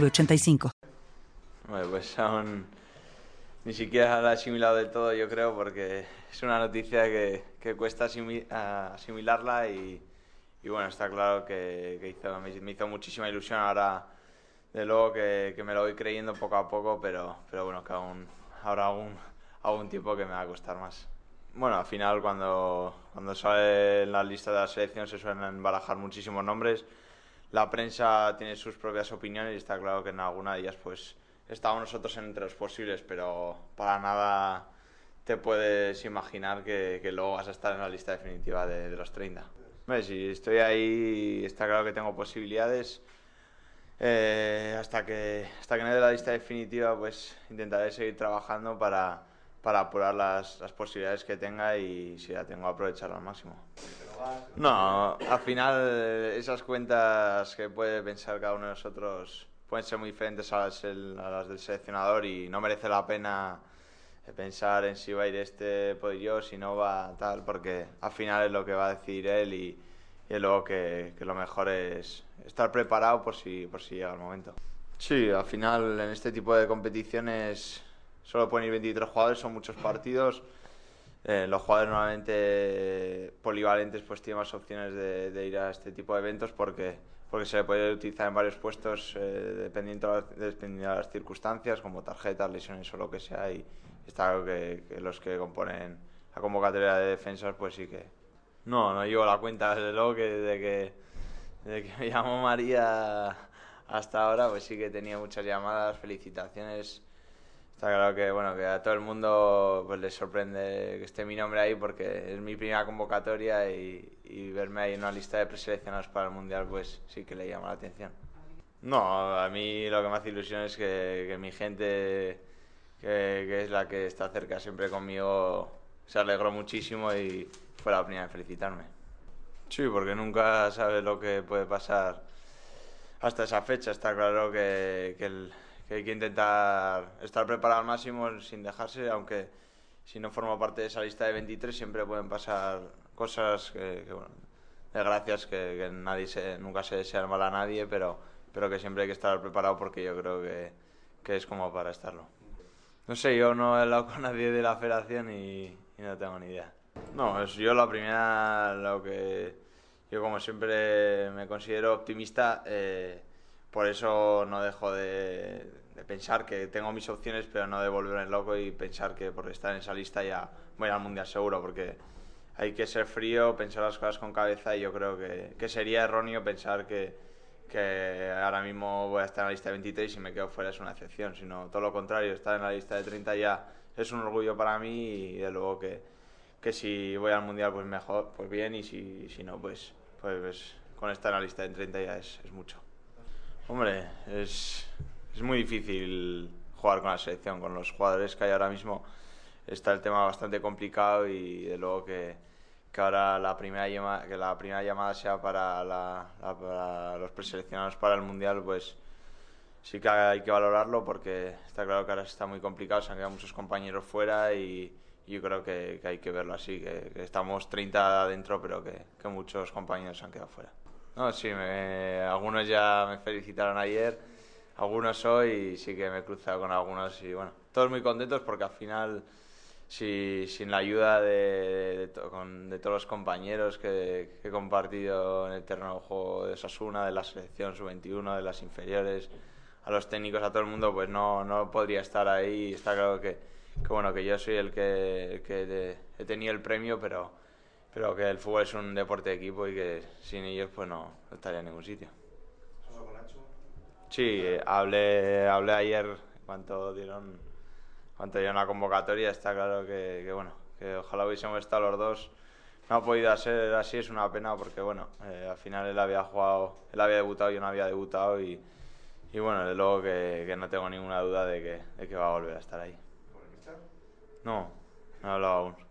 906985. Bueno, pues aún ni siquiera la he asimilado del todo, yo creo, porque es una noticia que, que cuesta asimi- asimilarla y, bueno, está claro que, que me, hizo muchísima ilusión ahora, de luego que, me lo voy creyendo poco a poco, pero, pero bueno, que aún habrá algún, algún tiempo que me va a costar más. Bueno, al final cuando, cuando sale la lista de la selección se suelen barajar muchísimos nombres. La prensa tiene sus propias opiniones y está claro que en alguna de ellas pues estamos nosotros entre los posibles, pero para nada te puedes imaginar que, que luego vas a estar en la lista definitiva de, de los 30. Hombre, si estoy ahí, está claro que tengo posibilidades. Eh, hasta que hasta que no dé la lista definitiva, pues intentaré seguir trabajando para, para apurar las, las posibilidades que tenga y si la tengo aprovecharlo al máximo. No, al final eh, esas cuentas que puede pensar cada uno de nosotros pueden ser muy diferentes a las, el- a las del seleccionador y no merece la pena eh, pensar en si va a ir este pues yo, si no va tal, porque al final es lo que va a decidir él y, y es luego que, que lo mejor es estar preparado por si, por si llega el momento. Sí, al final en este tipo de competiciones solo pueden ir 23 jugadores, son muchos partidos. Eh, los jugadores normalmente polivalentes pues tienen más opciones de, ir a este tipo de eventos porque, porque se le puede utilizar en varios puestos eh, dependiendo, de las- dependiendo de las circunstancias, como tarjetas, lesiones o lo que sea. Y está claro que, los que componen la convocatoria de defensas, pues sí que. No, no llevo la cuenta, desde luego que desde que, que me llamó María hasta ahora, pues sí que tenido muchas llamadas, felicitaciones. Está claro que bueno que a todo el mundo pues le sorprende que esté mi nombre ahí porque es mi primera convocatoria y, y verme ahí en una lista de preseleccionados para el mundial pues sí que le llama la atención. No, a mí lo que me hace ilusión es que, que mi gente, que, que es la que está cerca siempre conmigo, se alegró muchísimo y fue la primera en felicitarme. Sí, porque nunca sabes lo que puede pasar hasta esa fecha. Está claro que, que el- que hay que intentar estar preparado al máximo sin dejarse, aunque si no formo parte de esa lista de 23 siempre pueden pasar cosas que, que, bueno, desgracias que, que nadie se, nunca se desea el mal a nadie, pero, pero que siempre hay que estar preparado porque yo creo que, que es como para estarlo. No sé, yo no he hablado con nadie de la federación y, y no tengo ni idea. No, es yo la primera, lo que yo como siempre me considero optimista, eh, por eso no dejo de, pensar que tengo mis opciones, pero no de volverme loco y pensar que por estar en esa lista ya voy al Mundial seguro, porque hay que ser frío, pensar las cosas con cabeza y yo creo que, que sería erróneo pensar que, que ahora mismo voy a estar en la lista de 23 y me quedo fuera es una excepción, sino todo lo contrario, estar en la lista de 30 ya es un orgullo para mí y de luego que, que si voy al mundial pues mejor, pues bien y si, si no pues, pues, con estar en la lista de 30 ya es mucho. Hombre, es, es muy difícil jugar con la selección, con los jugadores que hay ahora mismo está el tema bastante complicado y de luego que, que ahora la primera llamada, que la primera llamada sea para, la- los preseleccionados para el mundial, pues sí que hay que valorarlo porque está claro que ahora está muy complicado, se han quedado muchos compañeros fuera y, yo creo que, hay que verlo así, que, que estamos 30 adentro, pero que, que muchos compañeros se han quedado fuera. No, sí, me- algunos ya me felicitaron ayer, algunos hoy y sí que me he cruzado con algunos y bueno, todos muy contentos porque al final si, sin la ayuda de, to- con- de todos los compañeros que, he compartido en el terreno de juego de Sasuna, de la selección sub-21, de las inferiores, a los técnicos, a todo el mundo, pues no, no podría estar ahí. Está claro que, que, bueno, que yo soy el que, el que he tenido el premio, pero, pero que el fútbol es un deporte de equipo y que sin ellos pues no, no estaría en ningún sitio. Sí, eh, hablé, hablé ayer cuando dieron, cuando dieron la convocatoria. Está claro que, que, bueno, que ojalá hubiésemos estado los dos. No ha podido ser así, es una pena porque bueno, eh, al final él había jugado, él había debutado, yo no había debutado y, y bueno, desde luego que, que no tengo ninguna duda de que, de que va a volver a estar ahí. No, no he hablado aún.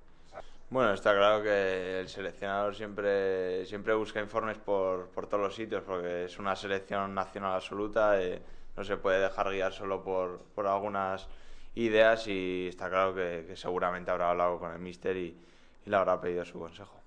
Bueno, está claro que el seleccionador siempre, siempre busca informes por, por todos los sitios porque es una selección nacional absoluta, eh, no se puede dejar guiar solo por, por algunas ideas y está claro que, seguramente habrá hablado con el míster y, y le habrá pedido su consejo.